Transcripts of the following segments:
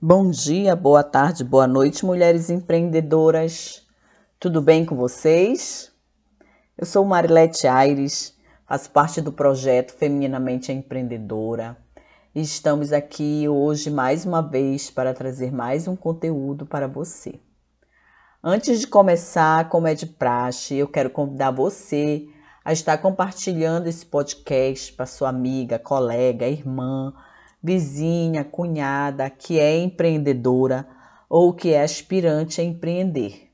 Bom dia, boa tarde, boa noite, mulheres empreendedoras. Tudo bem com vocês? Eu sou Marilete Aires, faço parte do projeto Feminamente Empreendedora e estamos aqui hoje mais uma vez para trazer mais um conteúdo para você. Antes de começar, como é de praxe, eu quero convidar você a estar compartilhando esse podcast para sua amiga, colega, irmã, vizinha, cunhada que é empreendedora ou que é aspirante a empreender.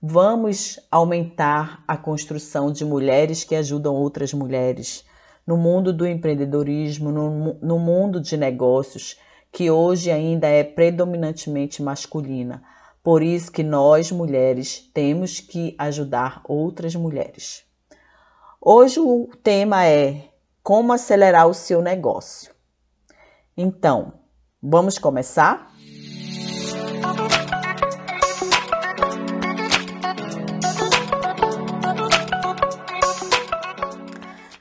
Vamos aumentar a construção de mulheres que ajudam outras mulheres no mundo do empreendedorismo, no, no mundo de negócios, que hoje ainda é predominantemente masculina. Por isso que nós, mulheres, temos que ajudar outras mulheres. Hoje o tema é como acelerar o seu negócio. Então, vamos começar?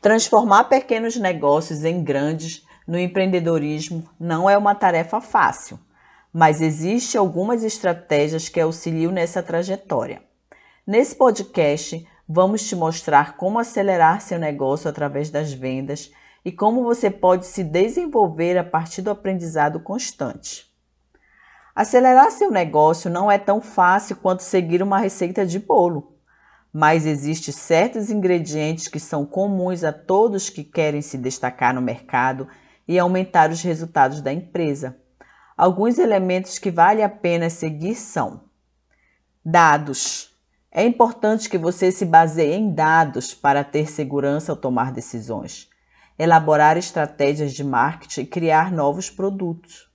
Transformar pequenos negócios em grandes no empreendedorismo não é uma tarefa fácil, mas existem algumas estratégias que auxiliam nessa trajetória. Nesse podcast, vamos te mostrar como acelerar seu negócio através das vendas e como você pode se desenvolver a partir do aprendizado constante. Acelerar seu negócio não é tão fácil quanto seguir uma receita de bolo, mas existem certos ingredientes que são comuns a todos que querem se destacar no mercado e aumentar os resultados da empresa. Alguns elementos que vale a pena seguir são: dados. É importante que você se baseie em dados para ter segurança ao tomar decisões elaborar estratégias de marketing e criar novos produtos.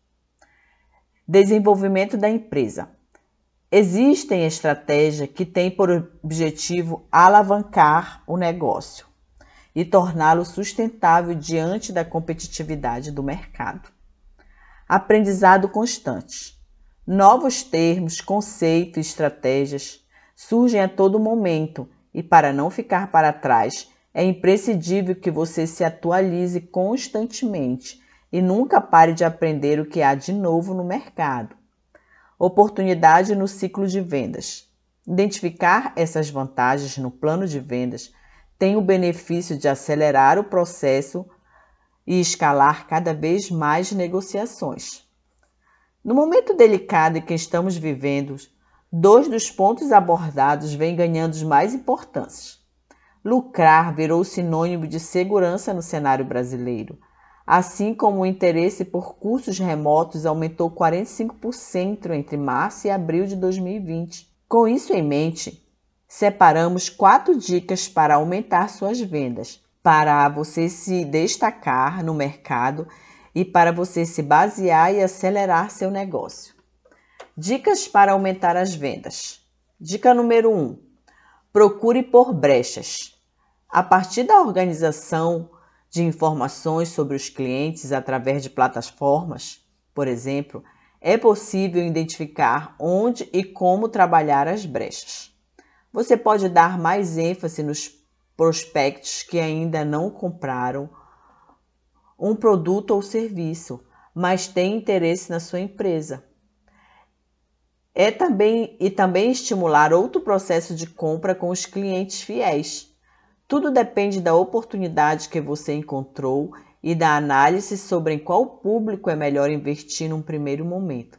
Desenvolvimento da empresa. Existem estratégias que têm por objetivo alavancar o negócio e torná-lo sustentável diante da competitividade do mercado. Aprendizado constante. Novos termos, conceitos e estratégias surgem a todo momento e, para não ficar para trás, é imprescindível que você se atualize constantemente e nunca pare de aprender o que há de novo no mercado. Oportunidade no ciclo de vendas. Identificar essas vantagens no plano de vendas tem o benefício de acelerar o processo e escalar cada vez mais negociações. No momento delicado em que estamos vivendo, dois dos pontos abordados vêm ganhando mais importância lucrar virou sinônimo de segurança no cenário brasileiro, assim como o interesse por cursos remotos aumentou 45% entre março e abril de 2020. Com isso em mente, separamos quatro dicas para aumentar suas vendas, para você se destacar no mercado e para você se basear e acelerar seu negócio. Dicas para aumentar as vendas. Dica número 1: um, procure por brechas. A partir da organização de informações sobre os clientes através de plataformas, por exemplo, é possível identificar onde e como trabalhar as brechas. Você pode dar mais ênfase nos prospectos que ainda não compraram um produto ou serviço, mas têm interesse na sua empresa. É também e também estimular outro processo de compra com os clientes fiéis tudo depende da oportunidade que você encontrou e da análise sobre em qual público é melhor investir num primeiro momento,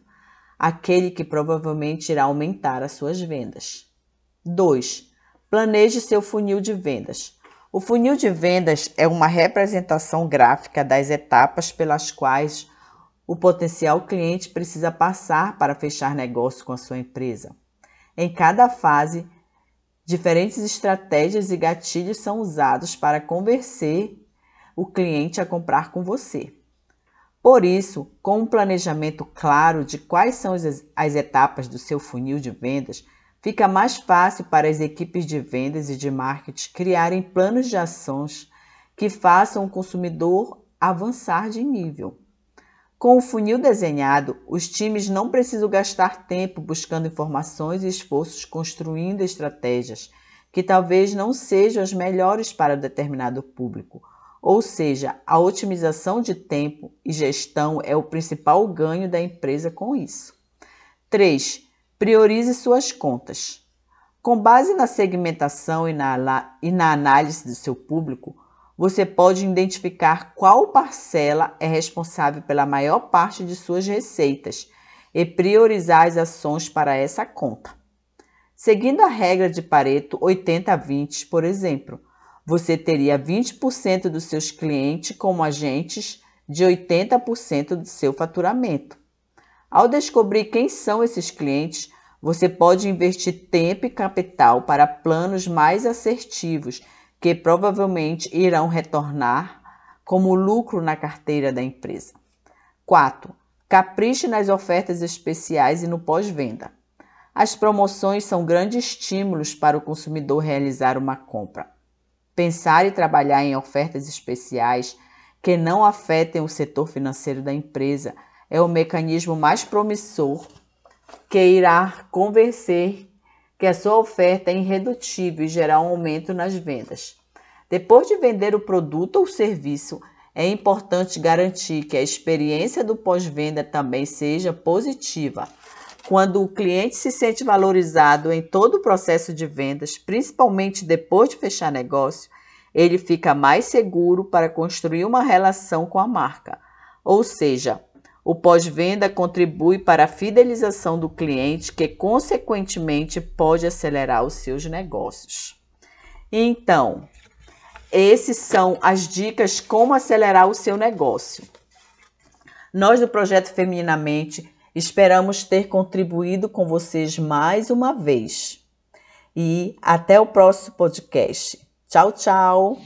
aquele que provavelmente irá aumentar as suas vendas. 2. Planeje seu funil de vendas. O funil de vendas é uma representação gráfica das etapas pelas quais o potencial cliente precisa passar para fechar negócio com a sua empresa. Em cada fase, Diferentes estratégias e gatilhos são usados para convencer o cliente a comprar com você. Por isso, com um planejamento claro de quais são as etapas do seu funil de vendas, fica mais fácil para as equipes de vendas e de marketing criarem planos de ações que façam o consumidor avançar de nível. Com o funil desenhado, os times não precisam gastar tempo buscando informações e esforços construindo estratégias que talvez não sejam as melhores para determinado público Ou seja, a otimização de tempo e gestão é o principal ganho da empresa com isso. 3. Priorize suas contas. Com base na segmentação e na, e na análise do seu público, você pode identificar qual parcela é responsável pela maior parte de suas receitas e priorizar as ações para essa conta. Seguindo a regra de Pareto 80-20, por exemplo, você teria 20% dos seus clientes como agentes de 80% do seu faturamento. Ao descobrir quem são esses clientes, você pode investir tempo e capital para planos mais assertivos que provavelmente irão retornar como lucro na carteira da empresa. 4. Capriche nas ofertas especiais e no pós-venda. As promoções são grandes estímulos para o consumidor realizar uma compra. Pensar e trabalhar em ofertas especiais que não afetem o setor financeiro da empresa é o mecanismo mais promissor que irá convencer que a sua oferta é irredutível e gerar um aumento nas vendas. Depois de vender o produto ou serviço, é importante garantir que a experiência do pós-venda também seja positiva. Quando o cliente se sente valorizado em todo o processo de vendas, principalmente depois de fechar negócio, ele fica mais seguro para construir uma relação com a marca. Ou seja, o pós-venda contribui para a fidelização do cliente, que consequentemente pode acelerar os seus negócios. Então, esses são as dicas como acelerar o seu negócio. Nós do projeto Feminamente Esperamos ter contribuído com vocês mais uma vez. E até o próximo podcast. Tchau, tchau!